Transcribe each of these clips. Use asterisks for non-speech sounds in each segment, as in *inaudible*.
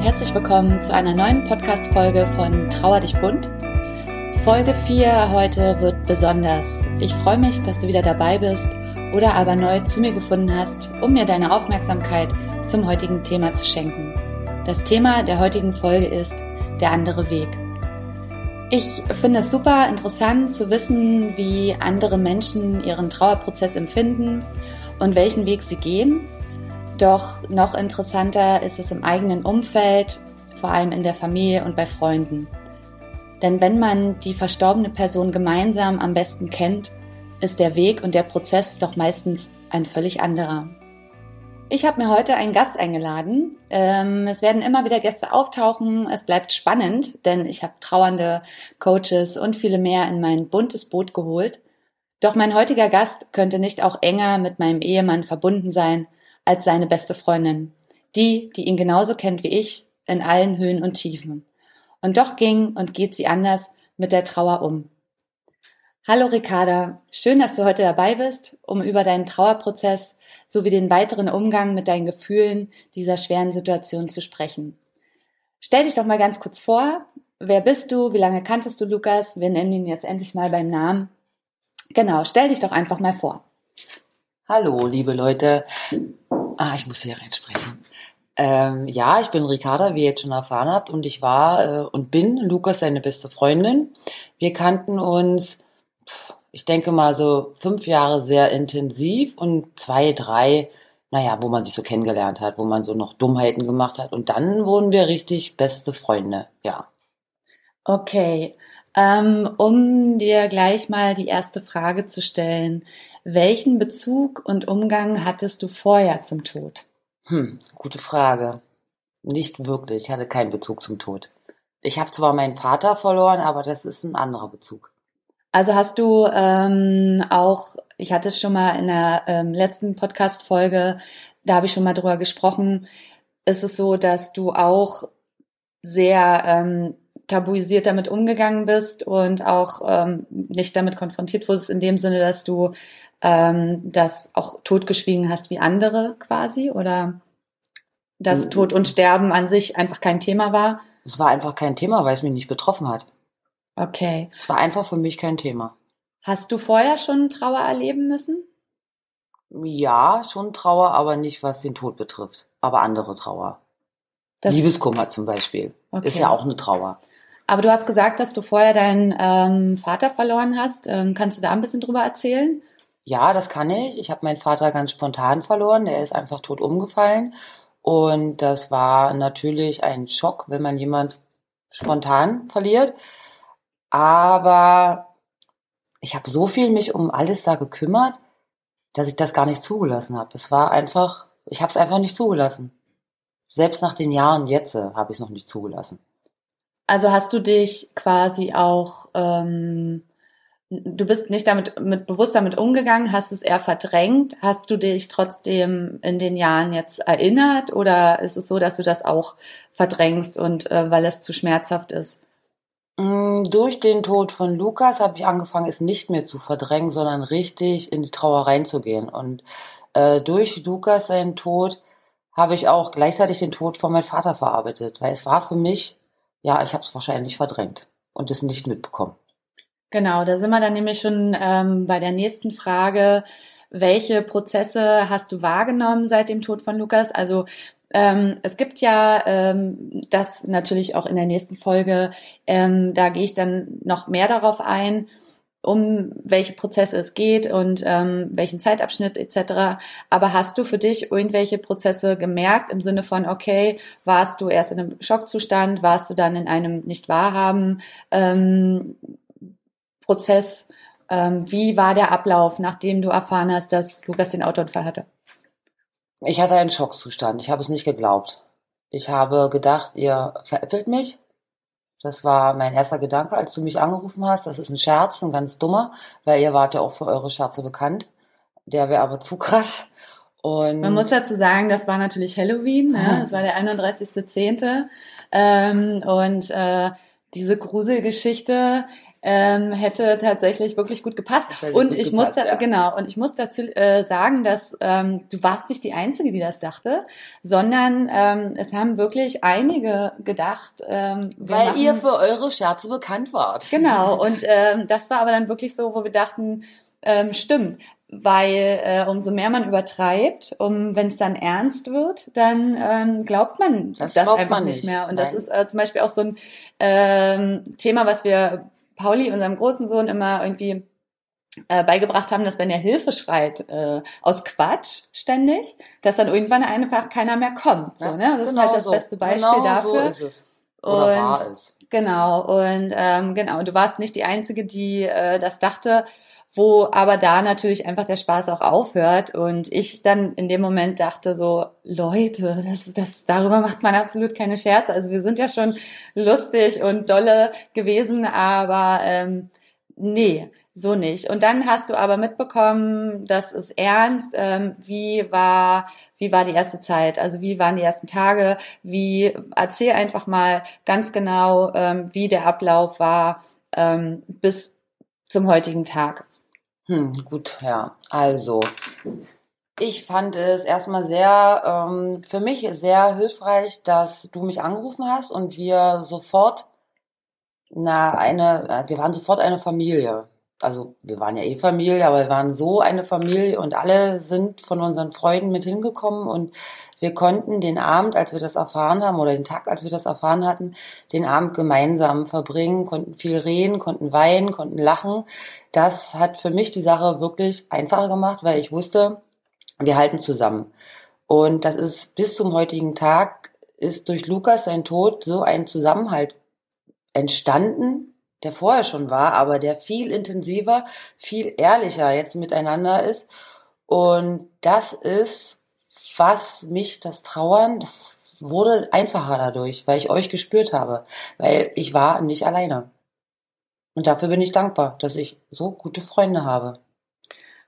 Herzlich willkommen zu einer neuen Podcast-Folge von Trauer dich bunt. Folge 4 heute wird besonders. Ich freue mich, dass du wieder dabei bist oder aber neu zu mir gefunden hast, um mir deine Aufmerksamkeit zum heutigen Thema zu schenken. Das Thema der heutigen Folge ist der andere Weg. Ich finde es super interessant zu wissen, wie andere Menschen ihren Trauerprozess empfinden und welchen Weg sie gehen doch noch interessanter ist es im eigenen Umfeld, vor allem in der Familie und bei Freunden. Denn wenn man die verstorbene Person gemeinsam am besten kennt, ist der Weg und der Prozess doch meistens ein völlig anderer. Ich habe mir heute einen Gast eingeladen. Ähm, es werden immer wieder Gäste auftauchen. Es bleibt spannend, denn ich habe trauernde Coaches und viele mehr in mein buntes Boot geholt. Doch mein heutiger Gast könnte nicht auch enger mit meinem Ehemann verbunden sein als seine beste Freundin. Die, die ihn genauso kennt wie ich, in allen Höhen und Tiefen. Und doch ging und geht sie anders mit der Trauer um. Hallo Ricarda, schön, dass du heute dabei bist, um über deinen Trauerprozess sowie den weiteren Umgang mit deinen Gefühlen dieser schweren Situation zu sprechen. Stell dich doch mal ganz kurz vor. Wer bist du? Wie lange kanntest du Lukas? Wir nennen ihn jetzt endlich mal beim Namen. Genau, stell dich doch einfach mal vor. Hallo, liebe Leute. Ah, ich muss hier reinsprechen. Ähm, ja, ich bin Ricarda, wie ihr jetzt schon erfahren habt, und ich war äh, und bin Lukas seine beste Freundin. Wir kannten uns, ich denke mal so fünf Jahre sehr intensiv und zwei, drei, naja, wo man sich so kennengelernt hat, wo man so noch Dummheiten gemacht hat. Und dann wurden wir richtig beste Freunde, ja. Okay, um dir gleich mal die erste Frage zu stellen. Welchen Bezug und Umgang hattest du vorher zum Tod? Hm, gute Frage. Nicht wirklich. Ich hatte keinen Bezug zum Tod. Ich habe zwar meinen Vater verloren, aber das ist ein anderer Bezug. Also hast du ähm, auch, ich hatte es schon mal in der ähm, letzten Podcast-Folge, da habe ich schon mal drüber gesprochen, ist es so, dass du auch sehr ähm, tabuisiert damit umgegangen bist und auch ähm, nicht damit konfrontiert wurdest, in dem Sinne, dass du ähm, das auch totgeschwiegen hast wie andere quasi? Oder dass mhm. Tod und Sterben an sich einfach kein Thema war? Es war einfach kein Thema, weil es mich nicht betroffen hat. Okay. Es war einfach für mich kein Thema. Hast du vorher schon Trauer erleben müssen? Ja, schon Trauer, aber nicht was den Tod betrifft. Aber andere Trauer. Das Liebeskummer zum Beispiel. Okay. Ist ja auch eine Trauer. Aber du hast gesagt, dass du vorher deinen ähm, Vater verloren hast. Ähm, kannst du da ein bisschen drüber erzählen? Ja, das kann ich. Ich habe meinen Vater ganz spontan verloren. Der ist einfach tot umgefallen. Und das war natürlich ein Schock, wenn man jemand spontan verliert. Aber ich habe so viel mich um alles da gekümmert, dass ich das gar nicht zugelassen habe. Das war einfach, ich habe es einfach nicht zugelassen. Selbst nach den Jahren jetzt äh, habe ich es noch nicht zugelassen. Also hast du dich quasi auch ähm, du bist nicht damit mit bewusst damit umgegangen, hast es eher verdrängt. Hast du dich trotzdem in den Jahren jetzt erinnert oder ist es so, dass du das auch verdrängst und äh, weil es zu schmerzhaft ist? Mm, durch den Tod von Lukas habe ich angefangen, es nicht mehr zu verdrängen, sondern richtig in die Trauer reinzugehen. Und äh, durch Lukas seinen Tod habe ich auch gleichzeitig den Tod von meinem Vater verarbeitet, weil es war für mich, ja, ich habe es wahrscheinlich verdrängt und es nicht mitbekommen. Genau, da sind wir dann nämlich schon ähm, bei der nächsten Frage. Welche Prozesse hast du wahrgenommen seit dem Tod von Lukas? Also ähm, es gibt ja ähm, das natürlich auch in der nächsten Folge, ähm, da gehe ich dann noch mehr darauf ein, um welche Prozesse es geht und ähm, welchen Zeitabschnitt etc. Aber hast du für dich irgendwelche Prozesse gemerkt im Sinne von, okay, warst du erst in einem Schockzustand, warst du dann in einem Nicht-Wahrhaben? Ähm. Ähm, wie war der Ablauf, nachdem du erfahren hast, dass Lukas den Autounfall hatte? Ich hatte einen Schockzustand. Ich habe es nicht geglaubt. Ich habe gedacht, ihr veräppelt mich. Das war mein erster Gedanke, als du mich angerufen hast. Das ist ein Scherz, ein ganz dummer, weil ihr wart ja auch für eure Scherze bekannt. Der wäre aber zu krass. Und Man muss dazu sagen, das war natürlich Halloween. Ne? Das war der 31.10. Ähm, und äh, diese Gruselgeschichte ähm, hätte tatsächlich wirklich gut gepasst. Und ich gepasst, muss da, ja. genau und ich muss dazu äh, sagen, dass ähm, du warst nicht die Einzige, die das dachte, sondern ähm, es haben wirklich einige gedacht, ähm, weil machen, ihr für eure Scherze bekannt wart. Genau *laughs* und ähm, das war aber dann wirklich so, wo wir dachten, ähm, stimmt, weil äh, umso mehr man übertreibt, um wenn es dann ernst wird, dann ähm, glaubt man das, das einfach man nicht mehr. Und Nein. das ist äh, zum Beispiel auch so ein ähm, Thema, was wir Pauli, unserem großen Sohn, immer irgendwie äh, beigebracht haben, dass wenn er Hilfe schreit äh, aus Quatsch ständig, dass dann irgendwann einfach keiner mehr kommt. So, ne? Das genau ist halt das so. beste Beispiel genau dafür. So ist es. Oder und, war es. Genau, und ähm, genau, du warst nicht die Einzige, die äh, das dachte wo aber da natürlich einfach der Spaß auch aufhört und ich dann in dem Moment dachte so, Leute, das, das, darüber macht man absolut keine Scherze. Also wir sind ja schon lustig und dolle gewesen, aber ähm, nee, so nicht. Und dann hast du aber mitbekommen, das ist ernst. Ähm, wie war, wie war die erste Zeit? Also wie waren die ersten Tage? Wie erzähl einfach mal ganz genau, ähm, wie der Ablauf war ähm, bis zum heutigen Tag. Hm, gut, ja. Also, ich fand es erstmal sehr, ähm, für mich sehr hilfreich, dass du mich angerufen hast und wir sofort, na, eine, äh, wir waren sofort eine Familie. Also, wir waren ja eh Familie, aber wir waren so eine Familie und alle sind von unseren Freunden mit hingekommen und wir konnten den Abend, als wir das erfahren haben, oder den Tag, als wir das erfahren hatten, den Abend gemeinsam verbringen, konnten viel reden, konnten weinen, konnten lachen. Das hat für mich die Sache wirklich einfacher gemacht, weil ich wusste, wir halten zusammen. Und das ist bis zum heutigen Tag ist durch Lukas sein Tod so ein Zusammenhalt entstanden, der vorher schon war, aber der viel intensiver, viel ehrlicher jetzt miteinander ist. Und das ist was mich das Trauern, das wurde einfacher dadurch, weil ich euch gespürt habe, weil ich war nicht alleine. Und dafür bin ich dankbar, dass ich so gute Freunde habe.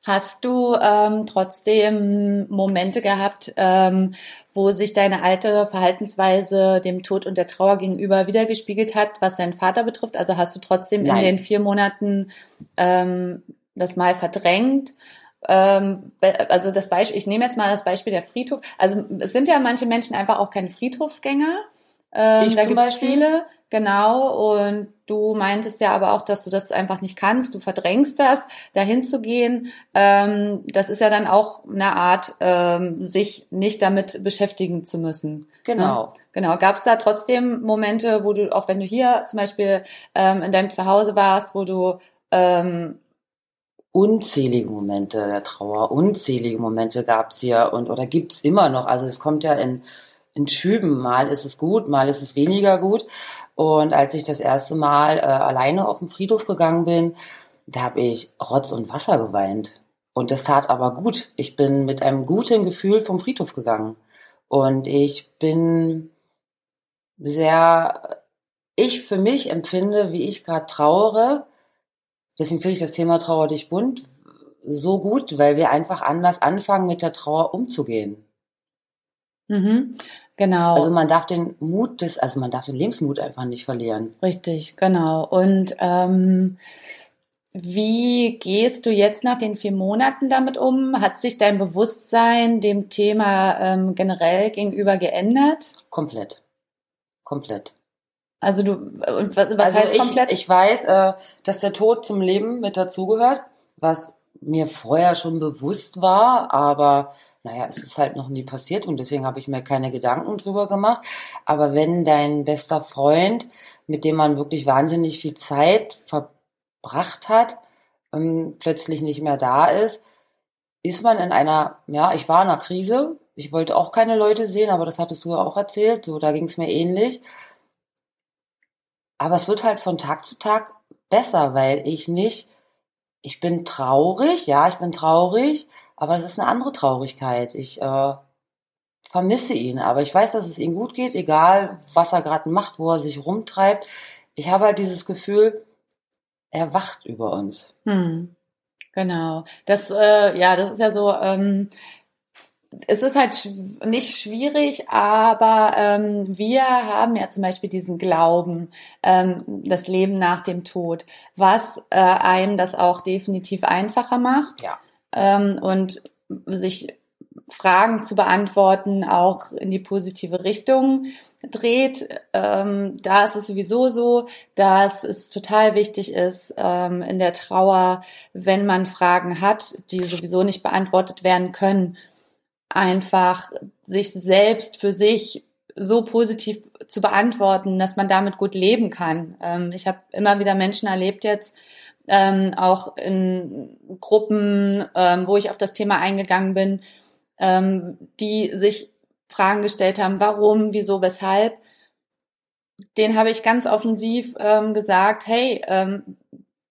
Hast du ähm, trotzdem Momente gehabt, ähm, wo sich deine alte Verhaltensweise dem Tod und der Trauer gegenüber wiedergespiegelt hat, was deinen Vater betrifft? Also hast du trotzdem Nein. in den vier Monaten ähm, das mal verdrängt? Ähm, also das Beispiel, ich nehme jetzt mal das Beispiel der Friedhof. Also es sind ja manche Menschen einfach auch keine Friedhofsgänger. Ähm, ich da gibt es viele, genau. Und du meintest ja aber auch, dass du das einfach nicht kannst. Du verdrängst das, dahin zu gehen. Ähm, das ist ja dann auch eine Art, ähm, sich nicht damit beschäftigen zu müssen. Genau. Ne? Genau. Gab es da trotzdem Momente, wo du, auch wenn du hier zum Beispiel ähm, in deinem Zuhause warst, wo du ähm, unzählige Momente der Trauer, unzählige Momente gab es hier und oder gibt es immer noch. Also es kommt ja in, in Schüben. Mal ist es gut, mal ist es weniger gut. Und als ich das erste Mal äh, alleine auf den Friedhof gegangen bin, da habe ich Rotz und Wasser geweint. Und das tat aber gut. Ich bin mit einem guten Gefühl vom Friedhof gegangen. Und ich bin sehr, ich für mich empfinde, wie ich gerade trauere, Deswegen finde ich das Thema Trauer dich bunt so gut, weil wir einfach anders anfangen, mit der Trauer umzugehen. Mhm, genau. Also man darf den Mut des, also man darf den Lebensmut einfach nicht verlieren. Richtig, genau. Und ähm, wie gehst du jetzt nach den vier Monaten damit um? Hat sich dein Bewusstsein dem Thema ähm, generell gegenüber geändert? Komplett. Komplett. Also du, und was, was also heißt ich, komplett? Ich weiß, äh, dass der Tod zum Leben mit dazugehört, was mir vorher schon bewusst war, aber naja, es ist halt noch nie passiert und deswegen habe ich mir keine Gedanken drüber gemacht. Aber wenn dein bester Freund, mit dem man wirklich wahnsinnig viel Zeit verbracht hat, ähm, plötzlich nicht mehr da ist, ist man in einer, ja, ich war in einer Krise. Ich wollte auch keine Leute sehen, aber das hattest du ja auch erzählt. So, da ging es mir ähnlich. Aber es wird halt von Tag zu Tag besser, weil ich nicht, ich bin traurig, ja, ich bin traurig, aber es ist eine andere Traurigkeit. Ich äh, vermisse ihn, aber ich weiß, dass es ihm gut geht, egal was er gerade macht, wo er sich rumtreibt. Ich habe halt dieses Gefühl, er wacht über uns. Hm. Genau. Das, äh, ja, das ist ja so, ähm, es ist halt nicht schwierig, aber ähm, wir haben ja zum Beispiel diesen Glauben, ähm, das Leben nach dem Tod, was äh, einem das auch definitiv einfacher macht Ja. Ähm, und sich Fragen zu beantworten auch in die positive Richtung dreht. Ähm, da ist es sowieso so, dass es total wichtig ist ähm, in der Trauer, wenn man Fragen hat, die sowieso nicht beantwortet werden können, einfach sich selbst für sich so positiv zu beantworten, dass man damit gut leben kann. Ähm, ich habe immer wieder Menschen erlebt jetzt, ähm, auch in Gruppen, ähm, wo ich auf das Thema eingegangen bin, ähm, die sich Fragen gestellt haben, warum, wieso, weshalb. Den habe ich ganz offensiv ähm, gesagt, hey, ähm,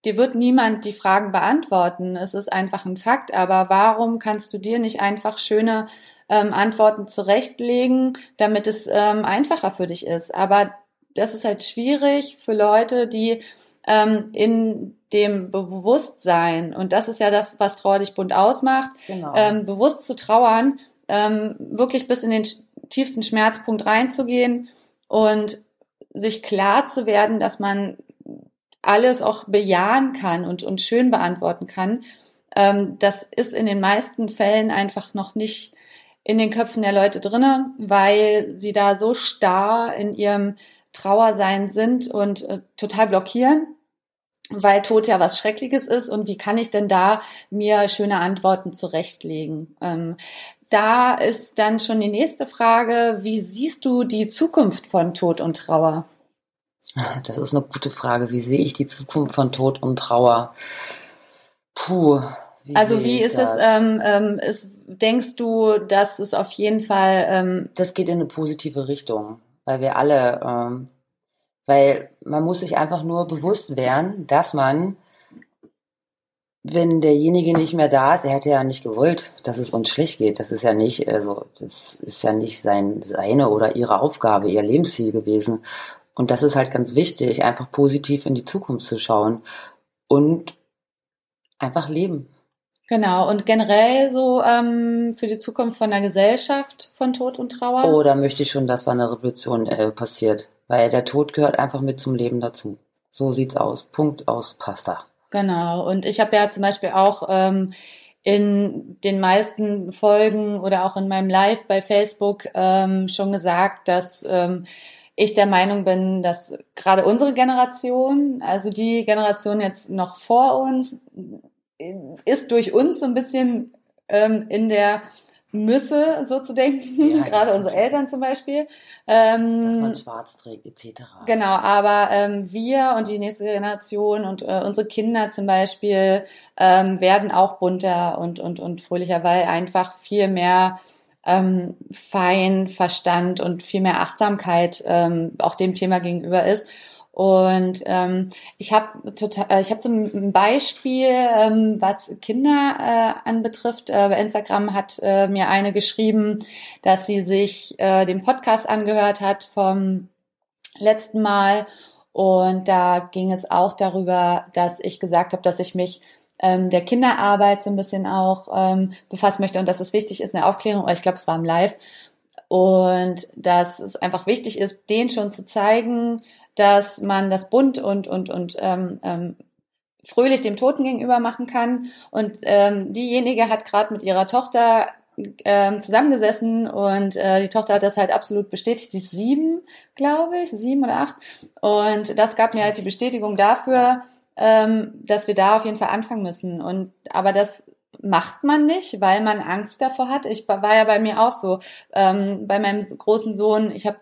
dir wird niemand die Fragen beantworten. Es ist einfach ein Fakt, aber warum kannst du dir nicht einfach schöne ähm, Antworten zurechtlegen, damit es ähm, einfacher für dich ist? Aber das ist halt schwierig für Leute, die ähm, in dem Bewusstsein, und das ist ja das, was Trauer dich bunt ausmacht, Genau. ähm, bewusst zu trauern, ähm, wirklich bis in den tiefsten Schmerzpunkt reinzugehen und sich klar zu werden, dass man alles auch bejahen kann und, und schön beantworten kann. Ähm, das ist in den meisten Fällen einfach noch nicht in den Köpfen der Leute drinne, weil sie da so starr in ihrem Trauersein sind und äh, total blockieren, weil Tod ja was Schreckliches ist und wie kann ich denn da mir schöne Antworten zurechtlegen? Ähm, da ist dann schon die nächste Frage, wie siehst du die Zukunft von Tod und Trauer? Das ist eine gute Frage. Wie sehe ich die Zukunft von Tod und Trauer? Puh. Wie Also wie ist das? es, ähm, ähm, ist, denkst du, dass es auf jeden Fall, ähm, das geht in eine positive Richtung, weil wir alle, ähm, weil man muss sich einfach nur bewusst werden, dass man, wenn derjenige nicht mehr da ist, er hätte ja nicht gewollt, dass es uns schlecht geht. Das ist ja nicht, also das ist ja nicht sein, seine oder ihre Aufgabe, ihr Lebensziel gewesen. Und das ist halt ganz wichtig, einfach positiv in die Zukunft zu schauen und einfach leben. genau, und generell so ähm, für die Zukunft von der Gesellschaft von Tod und Trauer? Oh, da möchte ich schon, dass da eine Revolution äh, passiert, weil der Tod gehört einfach mit zum Leben dazu. So sieht's aus. Punkt aus Pasta. Genau. Und ich habe ja zum Beispiel auch ähm, in den meisten Folgen oder auch in meinem Live bei Facebook ähm, schon gesagt, dass ähm, ich der Meinung bin, dass gerade unsere Generation, also die Generation jetzt noch vor uns, ist durch uns so ein bisschen ähm, in der Müsse, so zu denken, Ja, *laughs* gerade ja. unsere Eltern zum Beispiel. Ähm, Dass man schwarz trägt, etc. Genau, aber ähm, wir und die nächste Generation und äh, unsere Kinder zum Beispiel ähm, werden auch bunter und, und, und fröhlicher, weil einfach viel mehr ähm, Fein, Verstand und viel mehr Achtsamkeit ähm, auch dem Thema gegenüber ist. Und ähm, ich habe total, äh, ich habe zum Beispiel, ähm, was Kinder äh, anbetrifft, äh, bei Instagram hat äh, mir eine geschrieben, dass sie sich äh, den Podcast angehört hat vom letzten Mal. Und da ging es auch darüber, dass ich gesagt habe, dass ich mich ähm, der Kinderarbeit so ein bisschen auch ähm, befassen möchte und dass es wichtig ist, eine Aufklärung, ich glaube, es war im Live, und dass es einfach wichtig ist, denen schon zu zeigen, dass man das bunt und, und, und ähm, ähm, fröhlich dem Toten gegenüber machen kann. Und ähm, diejenige hat gerade mit ihrer Tochter ähm, zusammengesessen und äh, die Tochter hat das halt absolut bestätigt. Die ist sieben, glaube ich, sieben oder acht. Und das gab mir halt die Bestätigung dafür, ähm, dass wir da auf jeden Fall anfangen müssen. Und aber das macht man nicht, weil man Angst davor hat. Ich war ja bei mir auch so. Ähm, bei meinem großen Sohn, ich habe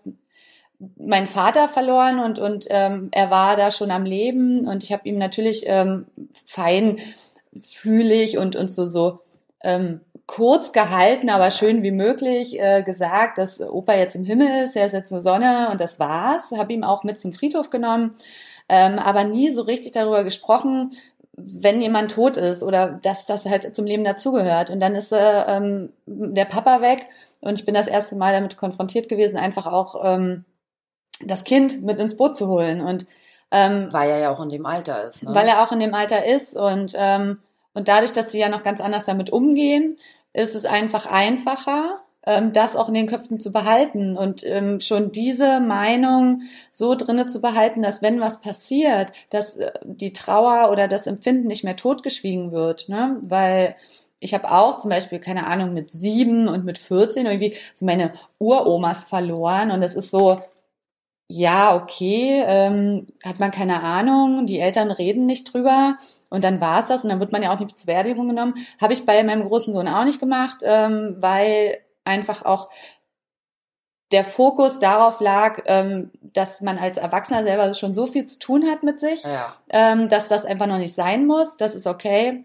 meinen Vater verloren und und ähm, er war da schon am Leben und ich habe ihm natürlich ähm, fein fühlig und und so so ähm, kurz gehalten, aber schön wie möglich äh, gesagt, dass Opa jetzt im Himmel ist, er ist jetzt eine Sonne und das war's. Habe ihm auch mit zum Friedhof genommen, ähm, aber nie so richtig darüber gesprochen, wenn jemand tot ist oder dass das halt zum Leben dazugehört. Und dann ist äh, ähm, der Papa weg und ich bin das erste Mal damit konfrontiert gewesen, einfach auch ähm, das Kind mit ins Boot zu holen und ähm, Weil er ja auch in dem Alter ist. Ne? weil er auch in dem Alter ist und ähm, und dadurch, dass sie ja noch ganz anders damit umgehen, ist es einfach einfacher, ähm, das auch in den Köpfen zu behalten und ähm, schon diese Meinung so drinne zu behalten, dass wenn was passiert, dass äh, die Trauer oder das Empfinden nicht mehr totgeschwiegen wird, ne? Weil ich habe auch zum Beispiel, keine Ahnung, mit sieben und mit 14 irgendwie so meine Uromas verloren und das ist so, ja, okay, ähm, hat man keine Ahnung, die Eltern reden nicht drüber und dann war es das und dann wird man ja auch nicht zur Beerdigung genommen. Habe ich bei meinem großen Sohn auch nicht gemacht, ähm, weil einfach auch der Fokus darauf lag, ähm, dass man als Erwachsener selber schon so viel zu tun hat mit sich, Ja. ähm, dass das einfach noch nicht sein muss. Das ist okay.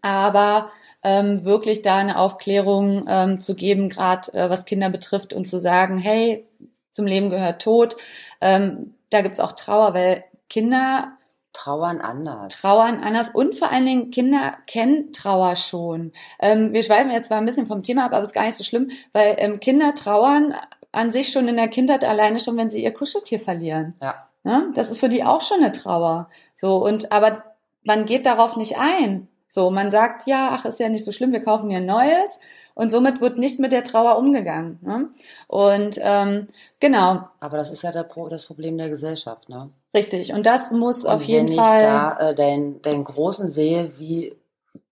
Aber ähm, wirklich da eine Aufklärung ähm, zu geben, gerade äh, was Kinder betrifft und zu sagen, hey, zum Leben gehört Tod. Ähm, da gibt's auch Trauer, weil Kinder Trauern anders. trauern anders und vor allen Dingen Kinder kennen Trauer schon. Ähm, wir schweifen jetzt zwar ein bisschen vom Thema ab, aber ist gar nicht so schlimm, weil ähm, Kinder trauern an sich schon in der Kindheit alleine schon, wenn sie ihr Kuscheltier verlieren. ja. Ne? Das ist für die auch schon eine Trauer. So und aber man geht darauf nicht ein. So, man sagt, ja, ach, ist ja nicht so schlimm, wir kaufen ihr ein neues. Und somit wird nicht mit der Trauer umgegangen. Ne? Und ähm, genau, Aber das ist ja Pro das Problem der Gesellschaft, ne? richtig. Und das muss auf Und jeden wenn Fall. ich da äh, den, den Großen sehe, wie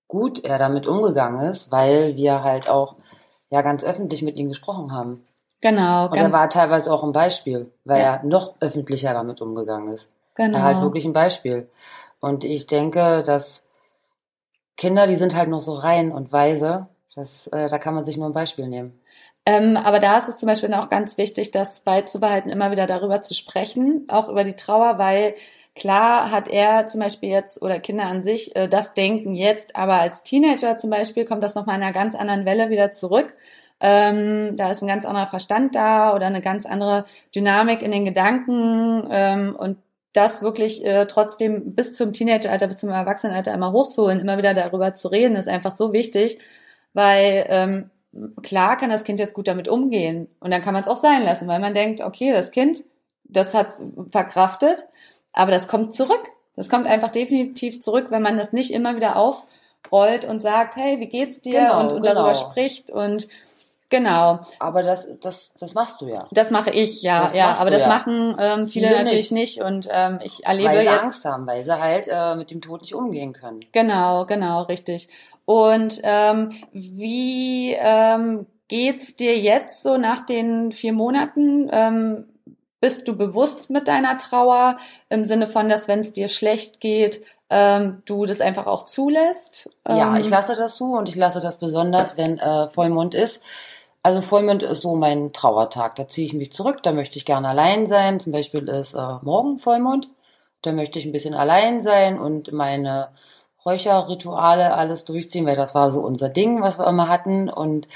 gut er damit umgegangen ist, weil wir halt auch ja ganz öffentlich mit ihm gesprochen haben. genau, Und er war teilweise auch ein Beispiel, weil Ja. er noch öffentlicher damit umgegangen ist. genau. Er halt wirklich ein Beispiel. Und ich denke, dass Kinder, die sind halt noch so rein und weise, das, äh, da kann man sich nur ein Beispiel nehmen. Ähm, aber da ist es zum Beispiel auch ganz wichtig, das beizubehalten, immer wieder darüber zu sprechen, auch über die Trauer, weil klar hat er zum Beispiel jetzt oder Kinder an sich äh, das Denken jetzt, aber als Teenager zum Beispiel kommt das nochmal in einer ganz anderen Welle wieder zurück. Ähm, da ist ein ganz anderer Verstand da oder eine ganz andere Dynamik in den Gedanken ähm, und das wirklich äh, trotzdem bis zum Teenageralter, bis zum Erwachsenenalter immer hochzuholen, immer wieder darüber zu reden, ist einfach so wichtig, weil ähm, klar kann das Kind jetzt gut damit umgehen und dann kann man es auch sein lassen, weil man denkt, okay, das Kind, das hat verkraftet, aber das kommt zurück. Das kommt einfach definitiv zurück, wenn man das nicht immer wieder aufrollt und sagt, hey, wie geht's dir Genau, und, und darüber genau. spricht und genau, Aber das, das, das machst du ja. das mache ich, ja, Das ja, aber das ja. machen ähm, viele, Viele natürlich nicht. nicht, und ähm, ich erlebe weil sie jetzt Angst haben, weil sie halt äh, mit dem Tod nicht umgehen können. Genau, genau, richtig. Und ähm, wie ähm, geht's dir jetzt so nach den vier Monaten? Ähm, bist du bewusst mit deiner Trauer im Sinne von, dass wenn es dir schlecht geht, ähm, du das einfach auch zulässt? Ja, Ähm, ich lasse das zu und ich lasse das besonders, wenn äh, Vollmond ist. Also Vollmond ist so mein Trauertag. Da ziehe ich mich zurück, da möchte ich gerne allein sein. Zum Beispiel ist äh, morgen Vollmond. Da möchte ich ein bisschen allein sein und meine Räucherrituale alles durchziehen, weil das war so unser Ding, was wir immer hatten. Und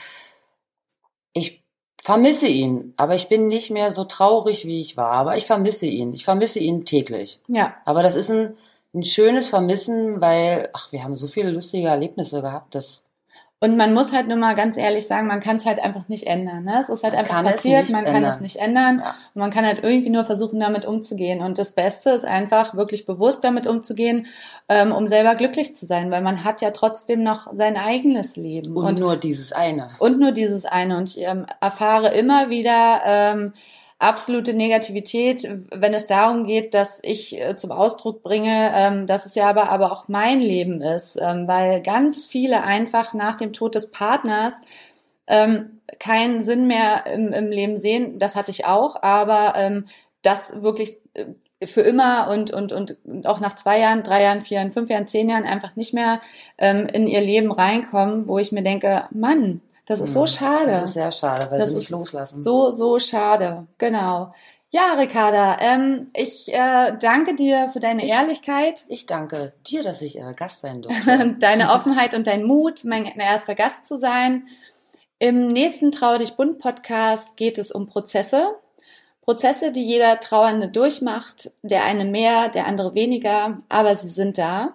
ich vermisse ihn, aber ich bin nicht mehr so traurig, wie ich war. Aber ich vermisse ihn. Ich vermisse ihn täglich. ja, Aber das ist ein, ein schönes Vermissen, weil, ach, wir haben so viele lustige Erlebnisse gehabt, das Und man muss halt nur mal ganz ehrlich sagen, man kann es halt einfach nicht ändern. Ne? Es ist halt Man einfach kann passiert, man kann ändern. es nicht ändern. Ja. Und man kann halt irgendwie nur versuchen, damit umzugehen. Und das Beste ist einfach, wirklich bewusst damit umzugehen, ähm, um selber glücklich zu sein, weil man hat ja trotzdem noch sein eigenes Leben. und, nur dieses eine. und nur dieses eine. Und ich ähm, erfahre immer wieder ähm, absolute Negativität, wenn es darum geht, dass ich äh, zum Ausdruck bringe, ähm, dass es ja aber, aber auch mein Leben ist, ähm, weil ganz viele einfach nach dem Tod des Partners ähm, keinen Sinn mehr im, im Leben sehen. Das hatte ich auch, aber das wirklich äh, für immer und, und, und auch nach zwei Jahren, drei Jahren, vier Jahren, fünf Jahren, zehn Jahren einfach nicht mehr ähm, in ihr Leben reinkommen, wo ich mir denke, Mann, das ist so schade. Das ist sehr schade, weil Das sie ist nicht loslassen. So, so schade. Genau. Ja, Ricarda, ähm, ich äh, danke dir für deine Ehrlichkeit, Ich danke dir, dass ich äh, Gast sein *laughs* durfte. deine *laughs* Offenheit und dein Mut, mein erster Gast zu sein. Im nächsten Trau dich bunt Podcast geht es um Prozesse. Prozesse, die jeder Trauernde durchmacht, der eine mehr, der andere weniger, aber sie sind da.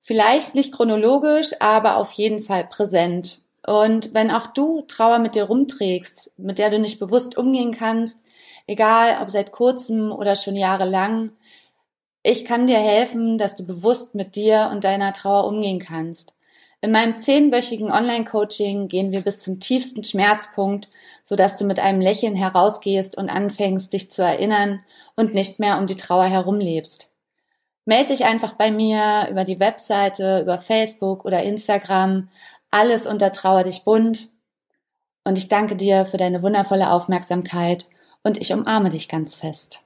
Vielleicht nicht chronologisch, aber auf jeden Fall präsent. Und wenn auch du Trauer mit dir rumträgst, mit der du nicht bewusst umgehen kannst, egal ob seit kurzem oder schon jahrelang, ich kann dir helfen, dass du bewusst mit dir und deiner Trauer umgehen kannst. In meinem zehnwöchigen Online-Coaching gehen wir bis zum tiefsten Schmerzpunkt, sodass du mit einem Lächeln herausgehst und anfängst, dich zu erinnern und nicht mehr um die Trauer herumlebst. Melde dich einfach bei mir über die Webseite, über Facebook oder Instagram. Alles unter Trauer dich bunt. Und ich danke dir für deine wundervolle Aufmerksamkeit und ich umarme dich ganz fest.